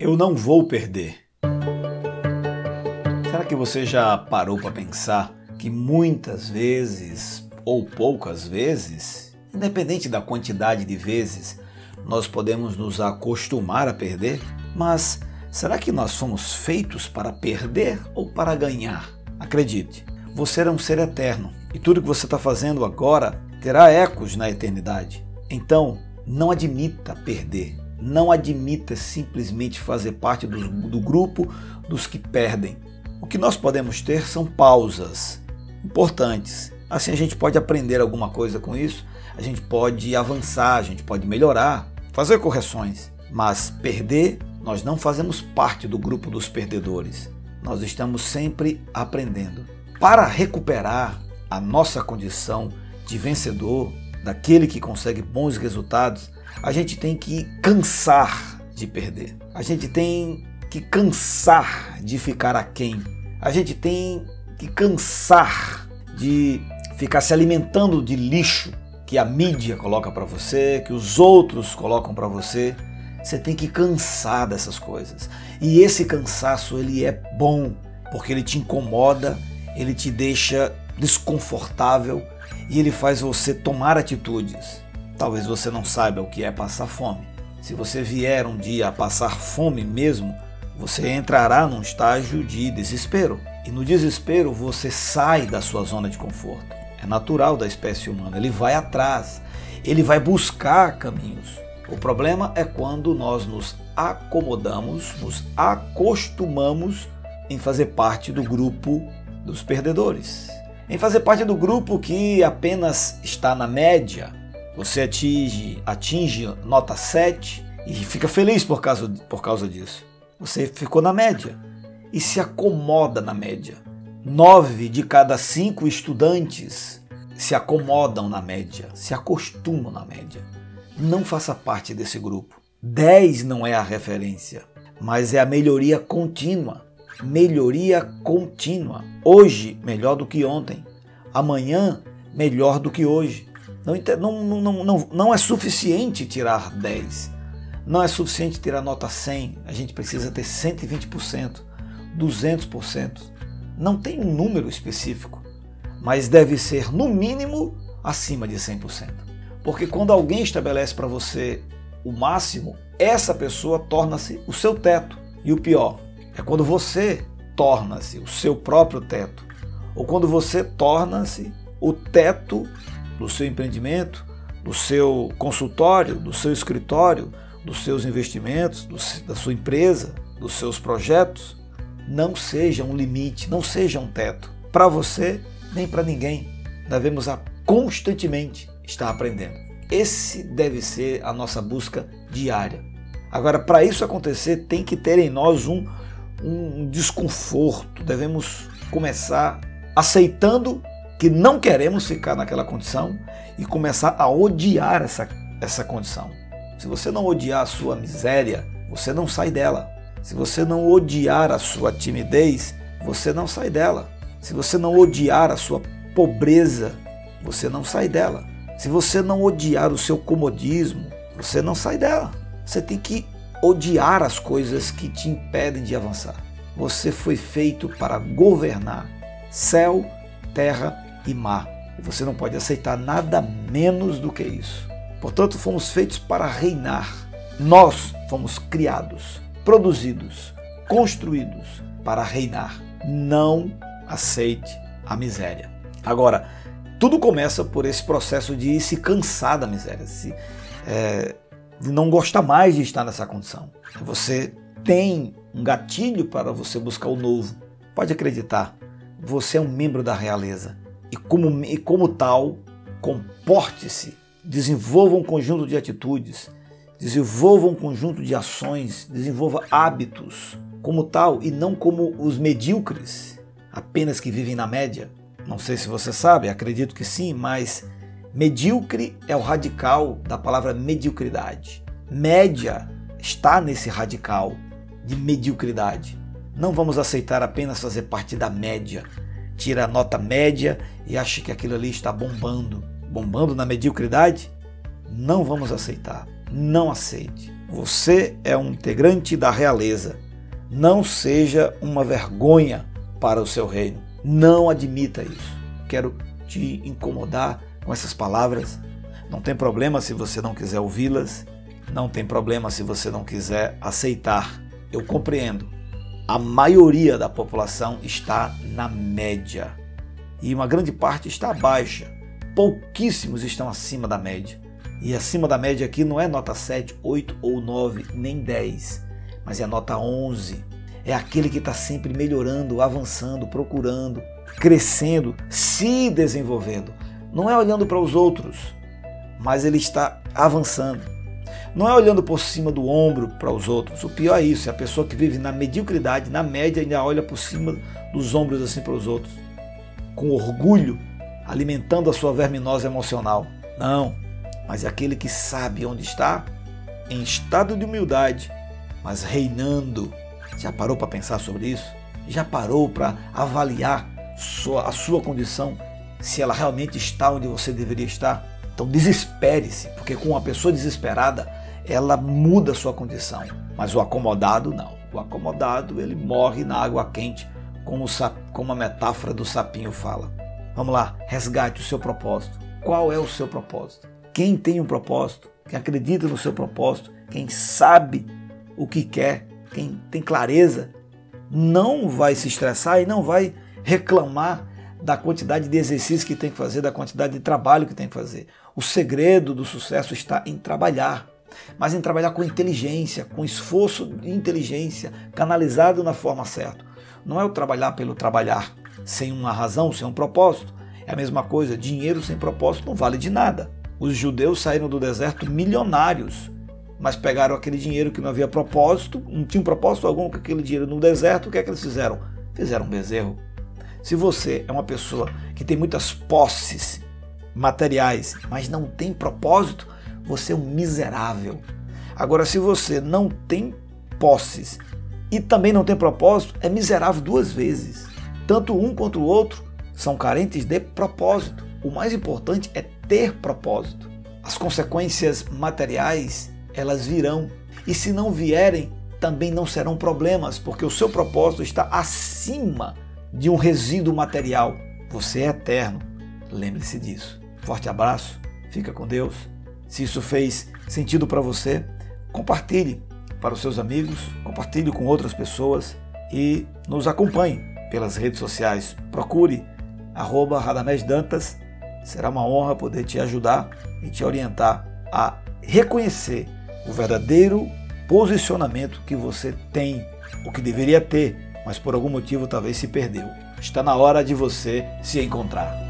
Eu não vou perder. Será que você já parou para pensar que muitas vezes, ou poucas vezes, independente da quantidade de vezes, nós podemos nos acostumar a perder? Mas será que nós fomos feitos para perder ou para ganhar? Acredite, você é um ser eterno e tudo que você está fazendo agora terá ecos na eternidade. Então, não admita perder não admita simplesmente fazer parte do, do grupo dos que perdem. O que nós podemos ter são pausas importantes. Assim a gente pode aprender alguma coisa com isso, a gente pode avançar, a gente pode melhorar, fazer correções. Mas perder, nós não fazemos parte do grupo dos perdedores. Nós estamos sempre aprendendo. Para recuperar a nossa condição de vencedor, daquele que consegue bons resultados, a gente tem que cansar de perder. A gente tem que cansar de ficar aquém. A gente tem que cansar de ficar se alimentando de lixo que a mídia coloca para você, que os outros colocam para você. Você tem que cansar dessas coisas. E esse cansaço ele é bom, porque ele te incomoda, ele te deixa desconfortável e ele faz você tomar atitudes. Talvez você não saiba o que é passar fome. Se você vier um dia a passar fome mesmo, você entrará num estágio de desespero. E no desespero você sai da sua zona de conforto. É natural da espécie humana, ele vai atrás, ele vai buscar caminhos. O problema é quando nós nos acomodamos, nos acostumamos em fazer parte do grupo dos perdedores, em fazer parte do grupo que apenas está na média, você atinge, atinge nota 7 e fica feliz por causa, por causa disso. Você ficou na média e se acomoda na média. Nove de cada cinco estudantes se acomodam na média, se acostumam na média. Não faça parte desse grupo. 10 não é a referência, mas é a melhoria contínua. Melhoria contínua. Hoje, melhor do que ontem. Amanhã, melhor do que hoje. Não, não, não, não, não é suficiente tirar 10. Não é suficiente tirar nota 100. A gente precisa ter 120%, 200%. Não tem um número específico, mas deve ser no mínimo acima de 100%. Porque quando alguém estabelece para você o máximo, essa pessoa torna-se o seu teto. E o pior é quando você torna-se o seu próprio teto, ou quando você torna-se o teto do seu empreendimento, do seu consultório, do seu escritório, dos seus investimentos, do, da sua empresa, dos seus projetos, não seja um limite, não seja um teto para você nem para ninguém. Devemos constantemente estar aprendendo. Esse deve ser a nossa busca diária. Agora, para isso acontecer, tem que ter em nós um, um desconforto. Devemos começar aceitando que não queremos ficar naquela condição e começar a odiar essa, essa condição. Se você não odiar a sua miséria, você não sai dela. Se você não odiar a sua timidez, você não sai dela. Se você não odiar a sua pobreza, você não sai dela. Se você não odiar o seu comodismo, você não sai dela. Você tem que odiar as coisas que te impedem de avançar. Você foi feito para governar céu, terra e má. Você não pode aceitar nada menos do que isso. Portanto, fomos feitos para reinar. Nós fomos criados, produzidos, construídos para reinar. Não aceite a miséria. Agora, tudo começa por esse processo de se cansar da miséria, de, é, de não gostar mais de estar nessa condição. Você tem um gatilho para você buscar o novo. Pode acreditar, você é um membro da realeza e como, e como tal, comporte-se, desenvolva um conjunto de atitudes, desenvolva um conjunto de ações, desenvolva hábitos como tal e não como os medíocres, apenas que vivem na média. Não sei se você sabe, acredito que sim, mas medíocre é o radical da palavra mediocridade. Média está nesse radical de mediocridade. Não vamos aceitar apenas fazer parte da média, tira a nota média e acha que aquilo ali está bombando, bombando na mediocridade, não vamos aceitar. Não aceite. Você é um integrante da realeza. Não seja uma vergonha para o seu reino. Não admita isso. Quero te incomodar com essas palavras. Não tem problema se você não quiser ouvi-las. Não tem problema se você não quiser aceitar. Eu compreendo. A maioria da população está na média e uma grande parte está baixa. Pouquíssimos estão acima da média. E acima da média aqui não é nota 7, 8 ou 9, nem 10, mas é nota 11. É aquele que está sempre melhorando, avançando, procurando, crescendo, se desenvolvendo. Não é olhando para os outros, mas ele está avançando. Não é olhando por cima do ombro para os outros. O pior é isso, é a pessoa que vive na mediocridade, na média, ainda olha por cima dos ombros assim para os outros, com orgulho, alimentando a sua verminosa emocional. Não, mas é aquele que sabe onde está, em estado de humildade, mas reinando. Já parou para pensar sobre isso? Já parou para avaliar a sua condição, se ela realmente está onde você deveria estar? Então desespere-se, porque com uma pessoa desesperada, ela muda a sua condição. Mas o acomodado não. O acomodado ele morre na água quente, como, como a metáfora do sapinho fala. Vamos lá, resgate o seu propósito. Qual é o seu propósito? Quem tem um propósito, quem acredita no seu propósito, quem sabe o que quer, quem tem clareza, não vai se estressar e não vai reclamar da quantidade de exercícios que tem que fazer, da quantidade de trabalho que tem que fazer. O segredo do sucesso está em trabalhar, mas em trabalhar com inteligência, com esforço de inteligência, canalizado na forma certa. Não é o trabalhar pelo trabalhar, sem uma razão, sem um propósito. É a mesma coisa, dinheiro sem propósito não vale de nada. Os judeus saíram do deserto milionários, mas pegaram aquele dinheiro que não havia propósito, não tinha propósito algum com aquele dinheiro no deserto, o que é que eles fizeram? Fizeram um bezerro. Se você é uma pessoa que tem muitas posses materiais, mas não tem propósito, você é um miserável. Agora, se você não tem posses e também não tem propósito, é miserável duas vezes. Tanto um quanto o outro são carentes de propósito. O mais importante é ter propósito. As consequências materiais, elas virão. E se não vierem, também não serão problemas, porque o seu propósito está acima de um resíduo material. Você é eterno. Lembre-se disso. Forte abraço. Fica com Deus. Se isso fez sentido para você, compartilhe para os seus amigos, compartilhe com outras pessoas e nos acompanhe pelas redes sociais. Procure arroba Radamés Dantas Será uma honra poder te ajudar e te orientar a reconhecer o verdadeiro posicionamento que você tem, o que deveria ter, mas por algum motivo talvez se perdeu. Está na hora de você se encontrar.